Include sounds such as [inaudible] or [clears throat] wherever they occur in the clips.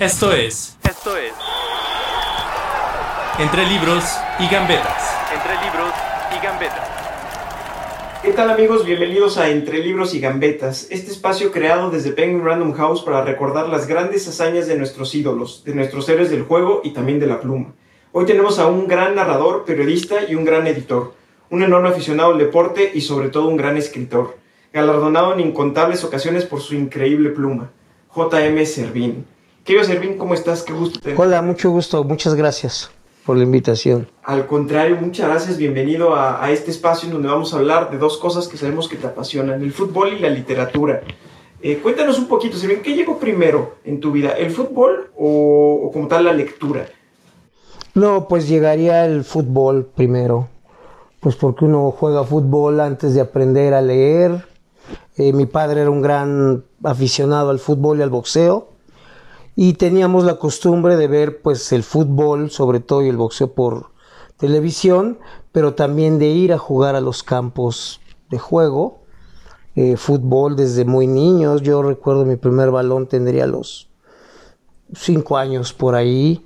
Esto es. Esto es. Entre libros y gambetas. Entre libros y gambetas. ¿Qué tal amigos? Bienvenidos a Entre Libros y Gambetas, este espacio creado desde Penguin Random House para recordar las grandes hazañas de nuestros ídolos, de nuestros héroes del juego y también de la pluma. Hoy tenemos a un gran narrador, periodista y un gran editor, un enorme aficionado al deporte y sobre todo un gran escritor, galardonado en incontables ocasiones por su increíble pluma, J.M. Servín. Querido Servín, ¿cómo estás? Qué gusto. Hola, mucho gusto, muchas gracias por la invitación. Al contrario, muchas gracias, bienvenido a, a este espacio en donde vamos a hablar de dos cosas que sabemos que te apasionan, el fútbol y la literatura. Eh, cuéntanos un poquito, Servín, ¿qué llegó primero en tu vida, el fútbol o, o como tal la lectura? No, pues llegaría el fútbol primero, pues porque uno juega fútbol antes de aprender a leer. Eh, mi padre era un gran aficionado al fútbol y al boxeo y teníamos la costumbre de ver pues el fútbol sobre todo y el boxeo por televisión, pero también de ir a jugar a los campos de juego. Eh, fútbol desde muy niños, yo recuerdo mi primer balón tendría los cinco años por ahí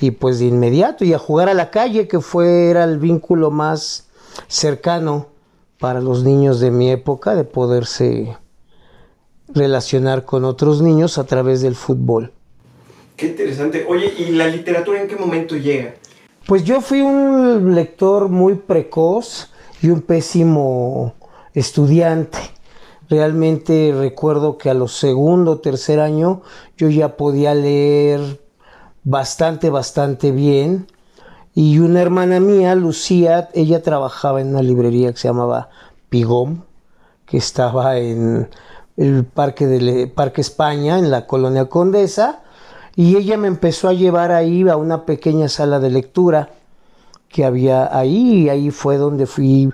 y pues de inmediato y a jugar a la calle que fue era el vínculo más cercano para los niños de mi época de poderse relacionar con otros niños a través del fútbol. Qué interesante. Oye, ¿y la literatura en qué momento llega? Pues yo fui un lector muy precoz y un pésimo estudiante. Realmente recuerdo que a los segundo o tercer año yo ya podía leer bastante, bastante bien. Y una hermana mía, Lucía, ella trabajaba en una librería que se llamaba Pigom, que estaba en el Parque, de Parque España, en la colonia Condesa. Y ella me empezó a llevar ahí a una pequeña sala de lectura que había ahí. Y ahí fue donde fui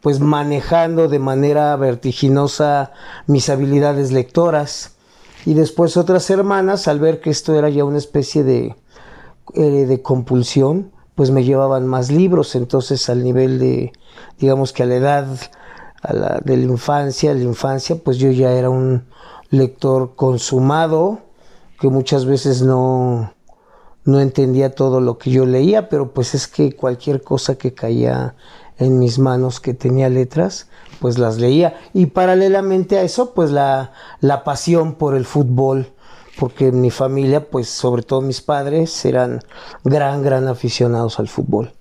pues manejando de manera vertiginosa mis habilidades lectoras. Y después otras hermanas, al ver que esto era ya una especie de, eh, de compulsión, pues me llevaban más libros. Entonces al nivel de, digamos que a la edad a la, de la infancia, la infancia, pues yo ya era un lector consumado, que muchas veces no, no entendía todo lo que yo leía, pero pues es que cualquier cosa que caía en mis manos que tenía letras, pues las leía. Y paralelamente a eso, pues la, la pasión por el fútbol, porque mi familia, pues sobre todo mis padres, eran gran, gran aficionados al fútbol.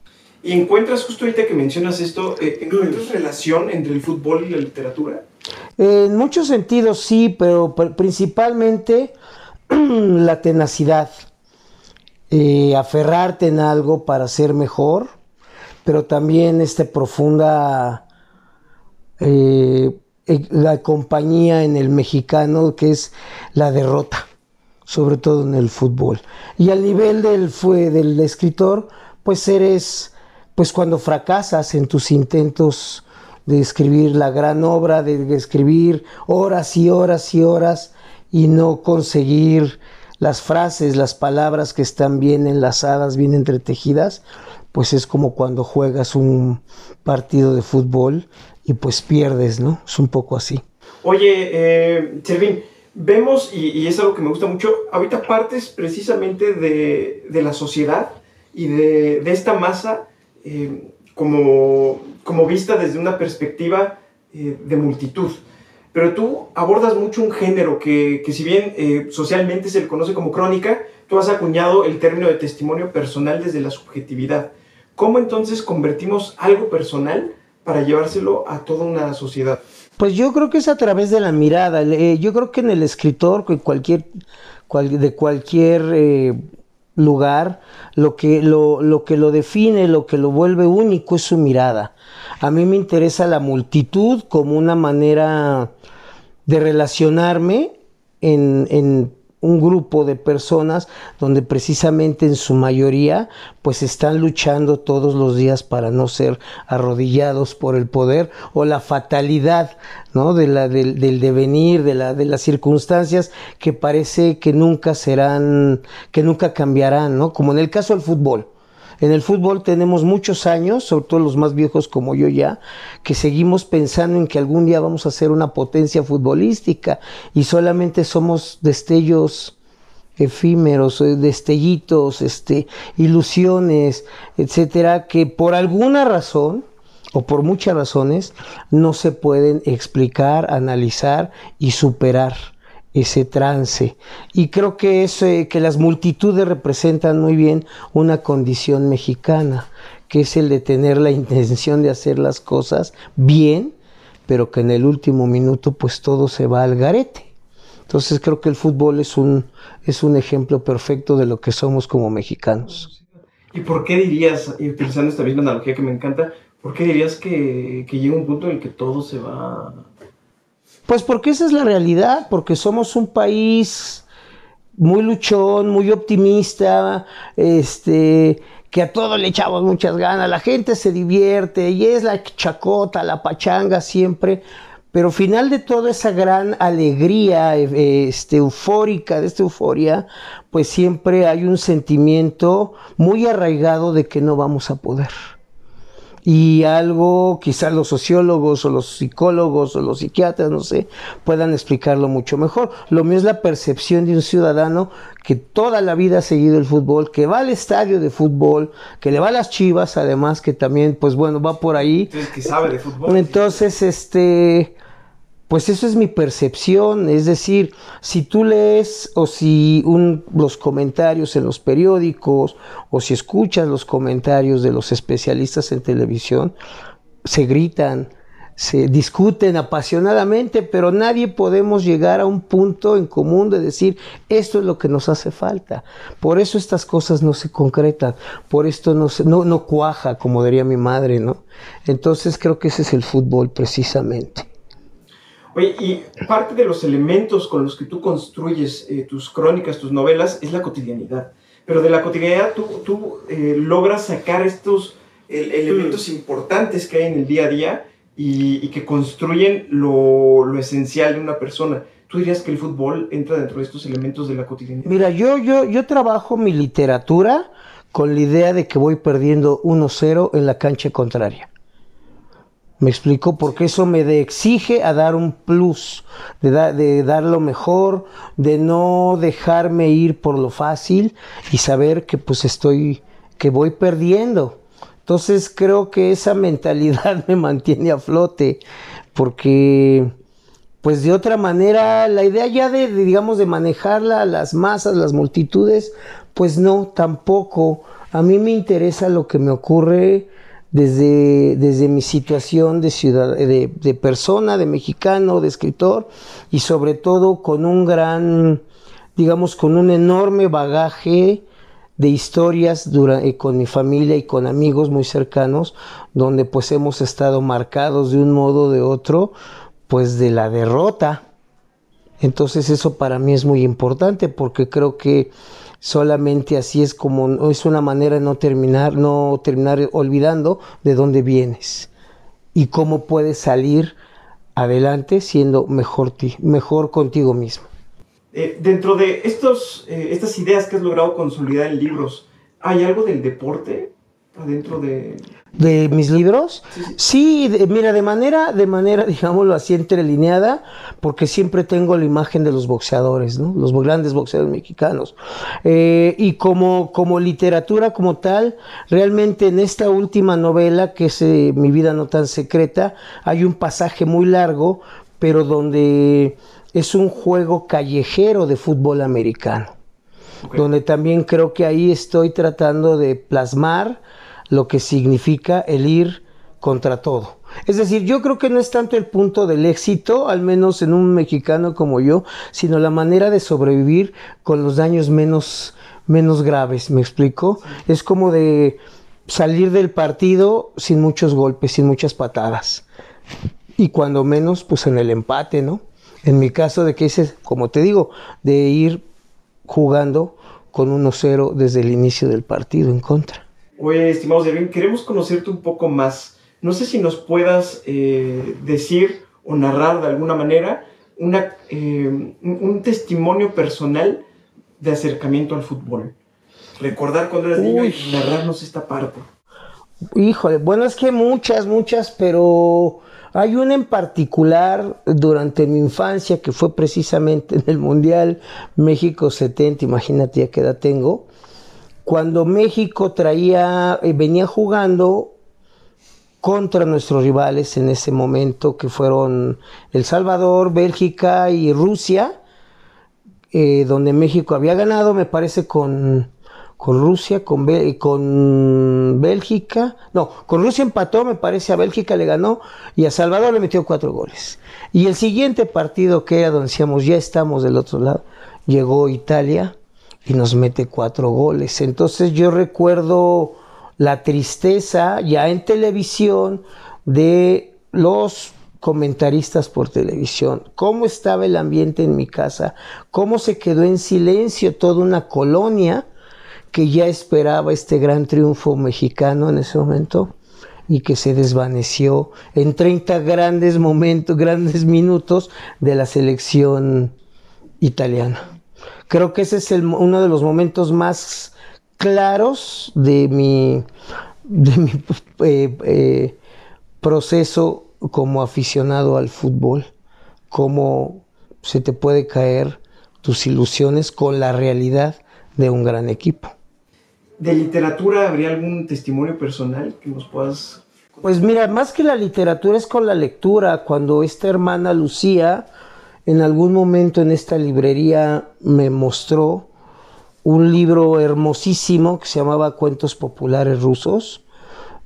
¿Y encuentras justo ahorita que mencionas esto, eh, encuentras relación entre el fútbol y la literatura? En muchos sentidos sí, pero principalmente [clears throat] la tenacidad, eh, aferrarte en algo para ser mejor, pero también esta profunda eh, la compañía en el mexicano que es la derrota, sobre todo en el fútbol. Y al nivel del, fue, del escritor, pues eres, pues cuando fracasas en tus intentos de escribir la gran obra, de escribir horas y horas y horas y no conseguir las frases, las palabras que están bien enlazadas, bien entretejidas, pues es como cuando juegas un partido de fútbol y pues pierdes, ¿no? Es un poco así. Oye, eh, vemos, y, y, es algo que me gusta mucho, ahorita partes precisamente de, de la sociedad y de, de esta masa eh, como, como vista desde una perspectiva eh, de multitud. Pero tú abordas mucho un género que, que si bien eh, socialmente se le conoce como crónica, tú has acuñado el término de testimonio personal desde la subjetividad. ¿Cómo entonces convertimos algo personal para llevárselo a toda una sociedad? Pues yo creo que es a través de la mirada. Eh, yo creo que en el escritor, cualquier, cual, de cualquier eh, lugar, lo que lo, lo que lo define, lo que lo vuelve único es su mirada. A mí me interesa la multitud como una manera de relacionarme en, un grupo de personas donde precisamente en su mayoría pues están luchando todos los días para no ser arrodillados por el poder o la fatalidad ¿no? de la, del, del devenir, de, la, de las circunstancias que parece que nunca serán, que nunca cambiarán, ¿no? como en el caso del fútbol. En el fútbol tenemos muchos años, sobre todo los más viejos como yo ya, que seguimos pensando en que algún día vamos a ser una potencia futbolística. Y solamente somos destellos efímeros, eh, destellitos, este, ilusiones, etcétera, que por alguna razón o por muchas razones no se pueden explicar, analizar y superar ese trance. Y creo que, es, que las multitudes representan muy bien una condición mexicana, que es el de tener la [laughs] intención de hacer las cosas bien, pero que en el último minuto pues todo se va al garete. Entonces creo que el fútbol es un, es un ejemplo perfecto de lo que somos como mexicanos. ¿Y por qué dirías, y utilizando esta misma analogía que me encanta, por qué dirías que, que llega un punto en el que todo se va pues porque esa es la realidad, porque somos un país muy luchón, muy optimista, este, que a todo le echamos muchas ganas, la gente se divierte y es la chacota, la pachanga siempre, pero final de toda esa gran alegría este, eufórica, de esta euforia, pues siempre hay un sentimiento muy arraigado de que no vamos a poder y algo quizás los sociólogos o los psicólogos o los psiquiatras, no sé, puedan explicarlo mucho mejor. Lo mío es la percepción de un ciudadano que toda la vida ha seguido el fútbol, que va al estadio de fútbol, que le va a las chivas, además que también, pues bueno, va por ahí. Entonces, que sabe de fútbol. Entonces, este pues eso es mi percepción, es decir, si tú lees o si los comentarios en los periódicos o si escuchas los comentarios de los especialistas en televisión, se gritan, se discuten apasionadamente, pero nadie podemos llegar a un punto en común de decir, esto es lo que nos hace falta. Por eso estas cosas no se concretan, por esto no, no, no cuaja, como diría mi madre, ¿no? Entonces creo que ese es el fútbol precisamente. Oye, y parte de los elementos con los que tú construyes eh, tus crónicas, tus novelas, es la cotidianidad. Pero de la cotidianidad tú, tú eh, logras sacar estos elementos importantes que hay en el día a día y, que construyen lo, lo, esencial de una persona. ¿Tú dirías que el fútbol entra dentro de estos elementos de la cotidianidad? Mira, yo, yo, yo trabajo mi literatura con la idea de que voy perdiendo 1-0 en la cancha contraria. Me explico, porque eso me exige a dar un plus, de, dar lo mejor, de no dejarme ir por lo fácil y saber que pues estoy, que voy perdiendo. Entonces creo que esa mentalidad [laughs] me mantiene a flote, porque pues de otra manera la idea ya de, de digamos de manejarla las masas, las multitudes, pues no, tampoco. A mí me interesa lo que me ocurre desde, desde mi situación de, ciudad, de, persona, de mexicano, de escritor, y sobre todo con un gran, digamos, con un enorme bagaje de historias eh, con mi familia y con amigos muy cercanos, donde pues hemos estado marcados de un modo o de otro, pues de la derrota. Entonces eso para mí es muy importante porque creo que solamente así es como es una manera de no terminar, no terminar olvidando de dónde vienes y cómo puedes salir adelante siendo mejor, ti, mejor contigo mismo. Eh, dentro de estos, eh, estas ideas que has logrado consolidar en libros, ¿hay algo del deporte? adentro de... ¿De mis libros? Sí, mira, de manera, de manera, [laughs] digámoslo así, entrelineada, porque siempre tengo la imagen de los boxeadores, ¿no? Los grandes boxeadores mexicanos. Eh, y como, como literatura como tal, realmente en esta última novela, que es eh, Mi vida no tan secreta, hay un pasaje muy largo, pero donde es un juego callejero de fútbol americano. Donde también creo que ahí estoy tratando de plasmar lo que significa el ir contra todo. Es decir, yo creo que no es tanto el punto del éxito, al menos en un mexicano como yo, sino la manera de sobrevivir con los daños menos, menos graves, ¿me explico? Es como de salir del partido sin muchos golpes, sin muchas patadas. Y cuando menos, pues en el empate, ¿no? En mi caso de que ese, como te digo, de ir jugando con 1-0 desde el inicio del partido en contra. Oye, estimado Servín, queremos conocerte un poco más. No sé si nos puedas eh, decir o narrar de alguna manera una, eh, un testimonio personal de acercamiento al fútbol. Recordar cuando eras niño y narrarnos esta parte. Híjole, bueno, es que muchas, muchas, pero hay una en particular durante mi infancia que fue precisamente en el Mundial México 70, imagínate ya qué edad tengo, cuando México traía, eh, venía jugando contra nuestros rivales en ese momento, que fueron El Salvador, Bélgica y Rusia, eh, donde México había ganado, me parece, con con Rusia, con, con Bélgica, no, con Rusia empató, me parece, a Bélgica le ganó y a Salvador le metió cuatro goles. Y el siguiente partido que era donde decíamos, ya estamos del otro lado, llegó Italia y nos mete cuatro goles. Entonces yo recuerdo la tristeza ya en televisión de los comentaristas por televisión, cómo estaba el ambiente en mi casa, cómo se quedó en silencio toda una colonia que ya esperaba este gran triunfo mexicano en ese momento y que se desvaneció en 30 grandes momentos, grandes minutos de la selección italiana. Creo que ese es uno de los momentos más claros de mi, [laughs] eh, eh, proceso como aficionado al fútbol, cómo se te puede caer tus ilusiones con la realidad de un gran equipo de literatura, ¿habría algún testimonio personal que nos puedas... Pues mira, más que la literatura es con la lectura. Cuando esta hermana Lucía en algún momento en esta librería me mostró un libro hermosísimo que se llamaba Cuentos Populares Rusos,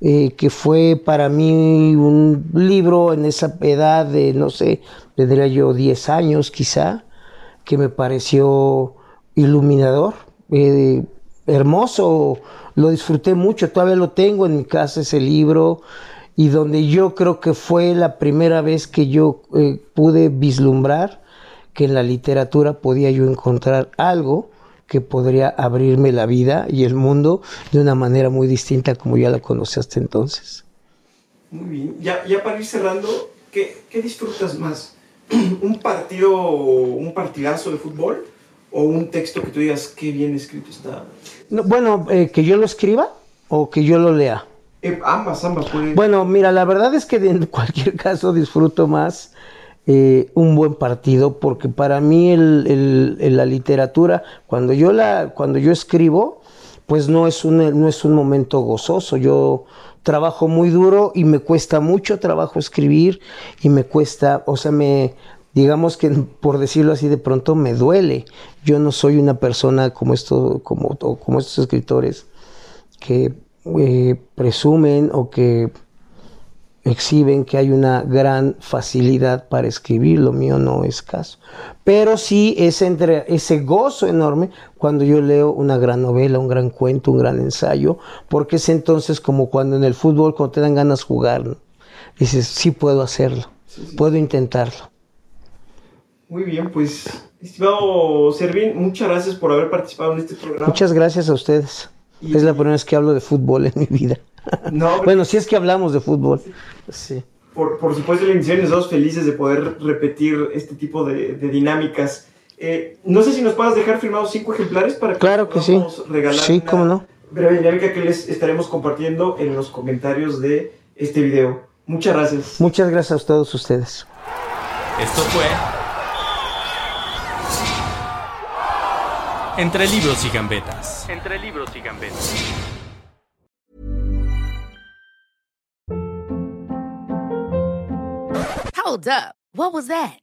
eh, que fue para mí un libro en esa edad de, no sé, tendría yo 10 años quizá, que me pareció iluminador. Eh, hermoso, lo disfruté mucho, todavía lo tengo en mi casa ese libro y donde yo creo que fue la primera vez que yo eh, pude vislumbrar que en la literatura podía yo encontrar algo que podría abrirme la vida y el mundo de una manera muy distinta como ya la conocí hasta entonces. Muy bien, ya, ya para ir cerrando, ¿qué, qué disfrutas más? [clears throat] ¿Un partido, un partidazo de fútbol? ¿O un texto que tú digas qué bien escrito está? bueno, eh, que yo lo escriba o que yo lo lea. Eh, ambas, ambas. Bueno, mira, la verdad es que en cualquier [laughs] caso disfruto más eh, un buen partido porque para mí el, la literatura, cuando yo, la, cuando yo escribo, pues no es, un, no es un momento gozoso. Yo trabajo muy duro y me cuesta mucho trabajo escribir y me cuesta, o sea, me, digamos que por decirlo así de pronto me duele. Yo no soy una persona como, esto, como, como estos escritores que eh, presumen o que exhiben que hay una gran facilidad para escribir, lo mío no es caso. Pero sí es entre ese gozo enorme cuando yo leo una gran novela, un gran cuento, un gran ensayo, porque es entonces como cuando en el fútbol, cuando te dan ganas de jugar, dices, sí puedo hacerlo, puedo intentarlo. Muy bien, pues, estimado Servín, muchas gracias por haber participado en este programa. Muchas gracias a ustedes. Es la primera vez que hablo de fútbol en mi vida. [laughs] bueno, si es que hablamos de fútbol. Sí. Por, por supuesto, la emisión estamos felices de poder repetir este tipo de, dinámicas. Eh, no sé si nos puedas dejar firmados cinco ejemplares para que claro que sí. regalar sí, cómo no. breve dinámica que les estaremos compartiendo en los comentarios de este video. Muchas gracias. Muchas gracias a todos ustedes. Esto fue Entre libros y gambetas. Entre libros y gambetas. Hold up. What was that?